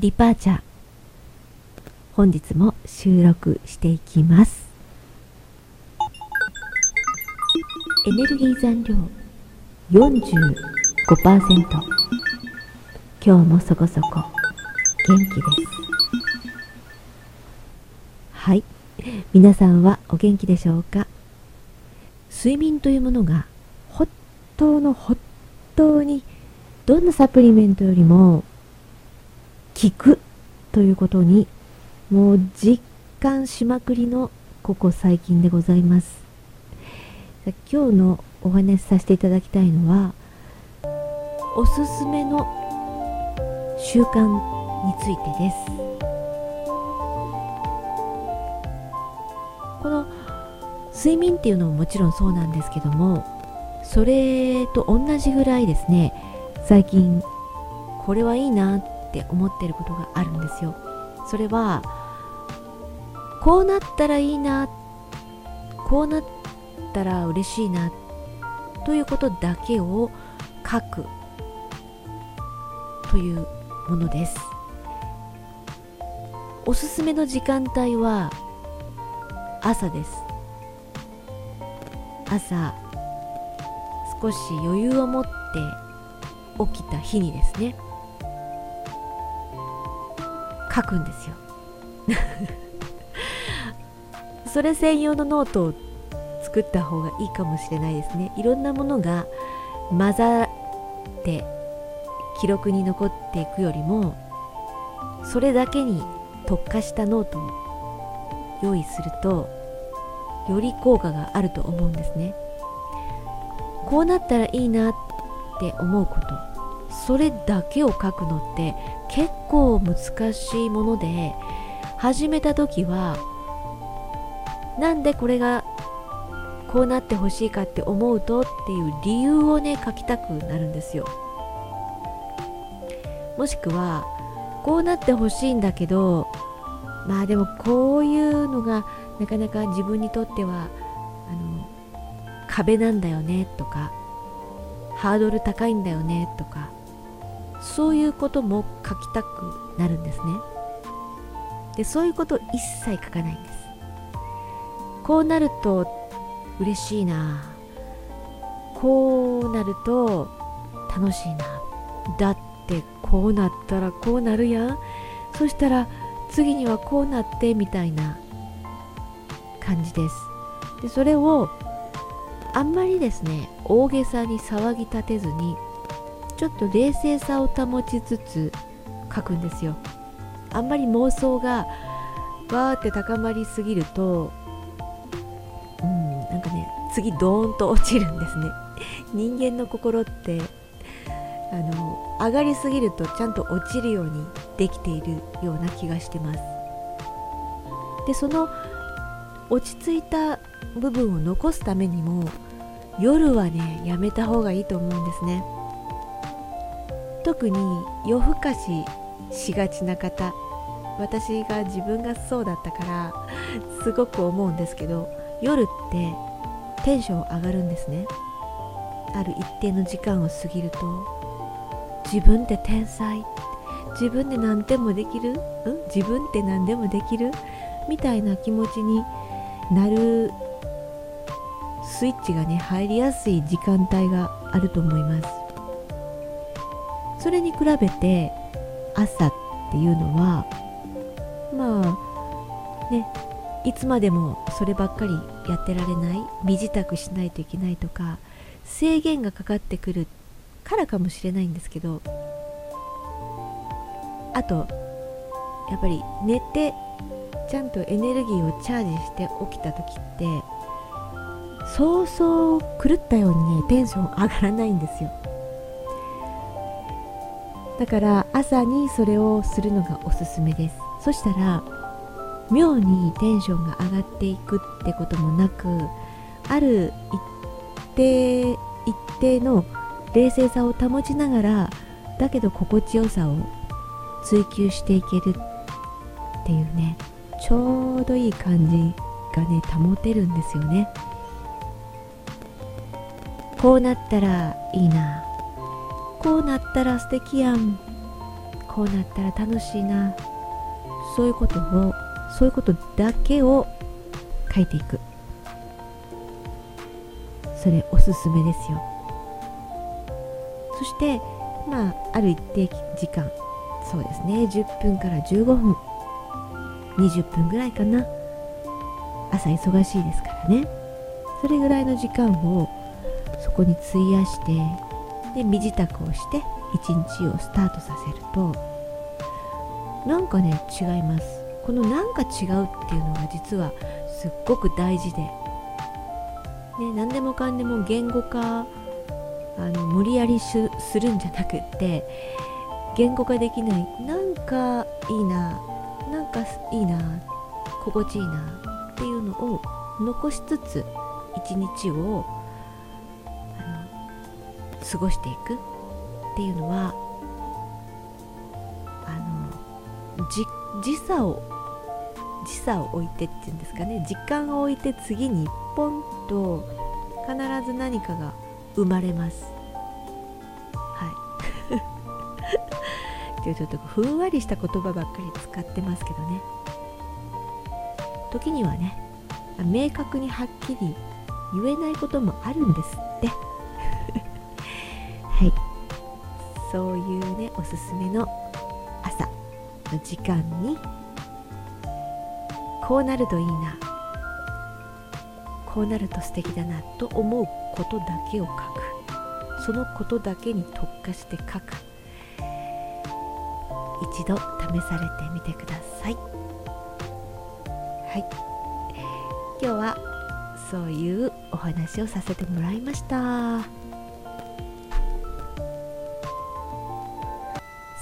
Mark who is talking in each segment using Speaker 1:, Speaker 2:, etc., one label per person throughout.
Speaker 1: ディパーチャー。本日も収録していきます。エネルギー残量。45%今日もそこそこ。元気です。はい。皆さんはお元気でしょうか？睡眠というものが本当の本当にどんなサプリメントよりも効くということにもう実感しまくりのここ最近でございます。今日のお話しさせていただきたいのはおすすめの習慣についてです。この睡眠っていうのももちろんそうなんですけどもそれと同じぐらいですね最近これはいいなっって思ってることがあるんですよ。それはこうなったらいいなこうなったら嬉しいなということだけを書くというものです。おすすめの時間帯は朝です。朝少し余裕を持って起きた日にですね。書くんですよ。それ専用のノートを作った方がいいかもしれないですね。いろんなものが混ざって記録に残っていくよりもそれだけに特化したノートを用意するとより効果があると思うんですね。こうなったらいいなって思うこと。それだけを書くのって結構難しいもので始めた時はなんでこれがこうなってほしいかって思うとっていう理由をね書きたくなるんですよ。もしくはこうなってほしいんだけどまあでもこういうのがなかなか自分にとってはあの壁なんだよねとかハードル高いんだよねとかそういうことも書きたくなるんですね。でそういうこと一切書かないんです。こうなると嬉しいな。こうなると楽しいな。だってこうなったらこうなるやん。そしたら次にはこうなってみたいな感じです。でそれをあんまりですね大げさに騒ぎ立てずにちょっと冷静さを保ちつつ書くんですよ。あんまり妄想がわーって高まりすぎるとうんなんかね次ドーンと落ちるんですね。人間の心ってあの上がりすぎるとちゃんと落ちるようにできているような気がしてます。でその落ち着いた部分を残すためにも夜はねやめた方がいいと思うんですね。特に夜更かししがちな方私が自分がそうだったからすごく思うんですけど夜ってテンション上がるんですね。ある一定の時間を過ぎると自分って天才自分で何でもできる、ん、自分って何でもできるみたいな気持ちになるスイッチがね入りやすい時間帯があると思います。それに比べて朝っていうのはまあねいつまでもそればっかりやってられない身支度しないといけないとか制限がかかってくるからかもしれないんですけどあとやっぱり寝てちゃんとエネルギーをチャージして起きた時ってそうそう狂ったようにテンション上がらないんですよ。だから朝にそれをするのがおすすめです。そしたら妙にテンションが上がっていくってこともなくある一定一定の冷静さを保ちながらだけど心地よさを追求していけるっていうねちょうどいい感じがね保てるんですよね。こうなったらいいな。こうなったら素敵やん。こうなったら楽しいな。そういうことをそういうことだけを書いていく。それおすすめですよ。そしてまあある一定時間。そうですね。10分から15分。20分ぐらいかな。朝忙しいですからね。それぐらいの時間をそこに費やしてで身支度をして一日をスタートさせるとなんかね違います。このなんか違うっていうのが実はすっごく大事で、ね、何でもかんでも言語化あの無理やりするんじゃなくって言語化できない。なんかいいななんかいいな心地いいなっていうのを残しつつ一日を過ごしていく。っていうのはあの時差を時差を置いてっていうんですかね。時間を置いて次に一本と必ず何かが生まれます。はい。今日ちょっとふんわりした言葉ばっかり使ってますけどね。時にはね明確にはっきり言えないこともあるんですって。そういうねおすすめの朝の時間にこうなるといいなこうなると素敵だなと思うことだけを書く。そのことだけに特化して書く。一度試されてみてください。はい。今日はそういうお話をさせてもらいました。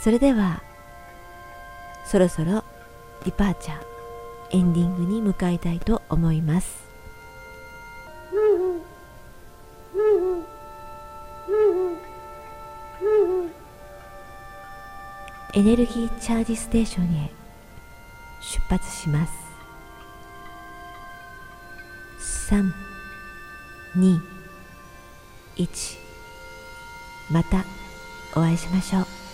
Speaker 1: それではそろそろディパーチャーエンディングに向かいたいと思います。エネルギーチャージステーションへ出発します。3 2 1またお会いしましょう。